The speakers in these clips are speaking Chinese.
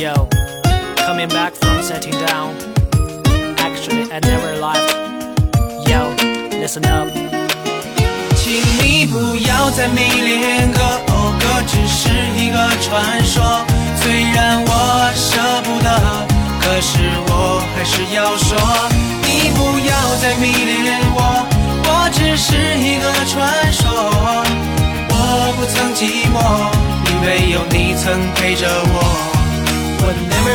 Yo, coming back from setting down. Actually, I never left. Yo, listen up. 请你不要再迷恋个哦哥，只是一个传说。虽然我舍不得，可是我还是要说，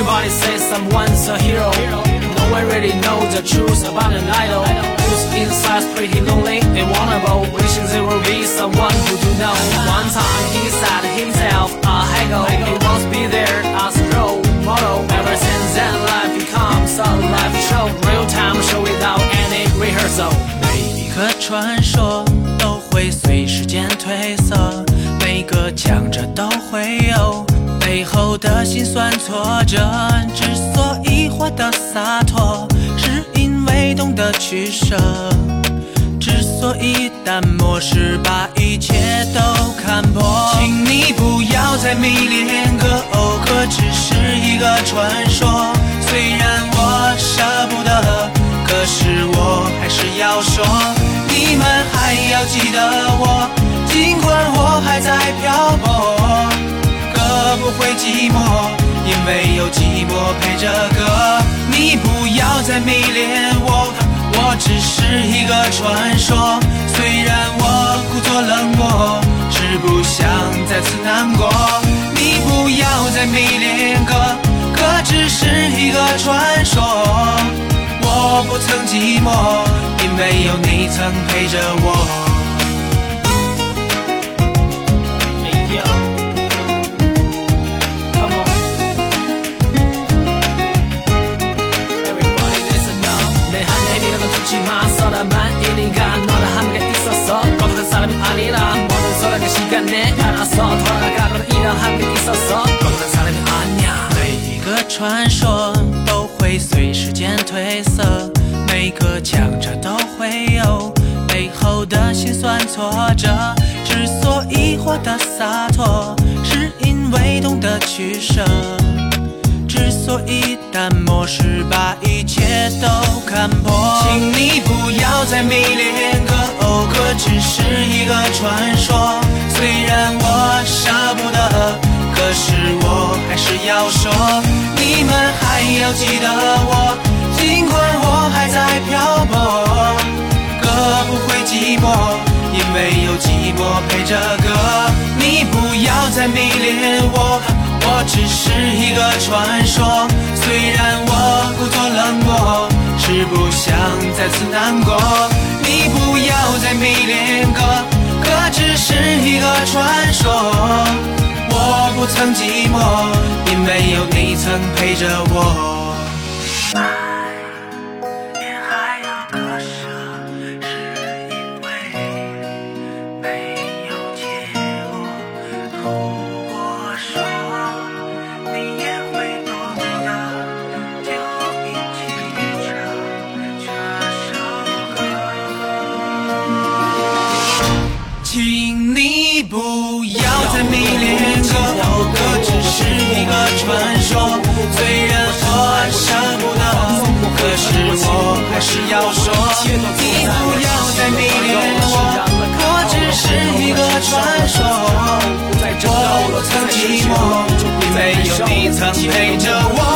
everybody says someone's a hero, no one really knows the truth about an idol. Who's inside's pretty lonely and vulnerable, wishing there will be someone who do know. One time he said himself a haggle, he wants to be there as a role model. Ever since then, life becomes a live show, real time show without any rehearsal. 每一个传说都会随时间褪色，每个强者都会有背 的心酸挫折。之所以活得洒脱，是因为懂得取舍。之所以淡漠，是把一切都看破。请你不要再迷恋个欧哥，只是一个传说。陪着哥。你不要再迷恋我，我只是一个传说。虽然我故作冷漠，是不想再次难过。你不要再迷恋哥，哥只是一个传说。我不曾寂寞，因为有你曾陪着我。시간에 알아서 돌아가거나 이랑 함께 있었어 거듭한 사람이 아니야 每一个传说都会随时间褪色，每个强者都会有背后的辛酸挫折。之所以活得洒脱，是因为懂得取舍。之所以淡漠，是把一切都看破。请你不要再迷恋个欧哥，只是一个传说。 舍不得，可是我还是要说，你们还要记得我，尽管我还在漂泊，哥不会寂寞，因为有寂寞陪着哥。你不要再迷恋我，我只是一个传说。虽然我故作冷漠，是不想再次难过。你不要再迷恋哥，是一个传说。我不曾寂寞，因为有你曾陪着我。请你不要再迷恋个欧哥，只是一个传说。虽然我舍不得，可是我还是要说，你不要再迷恋我，我只是一个传说。我曾寂寞，因为有你曾陪着我。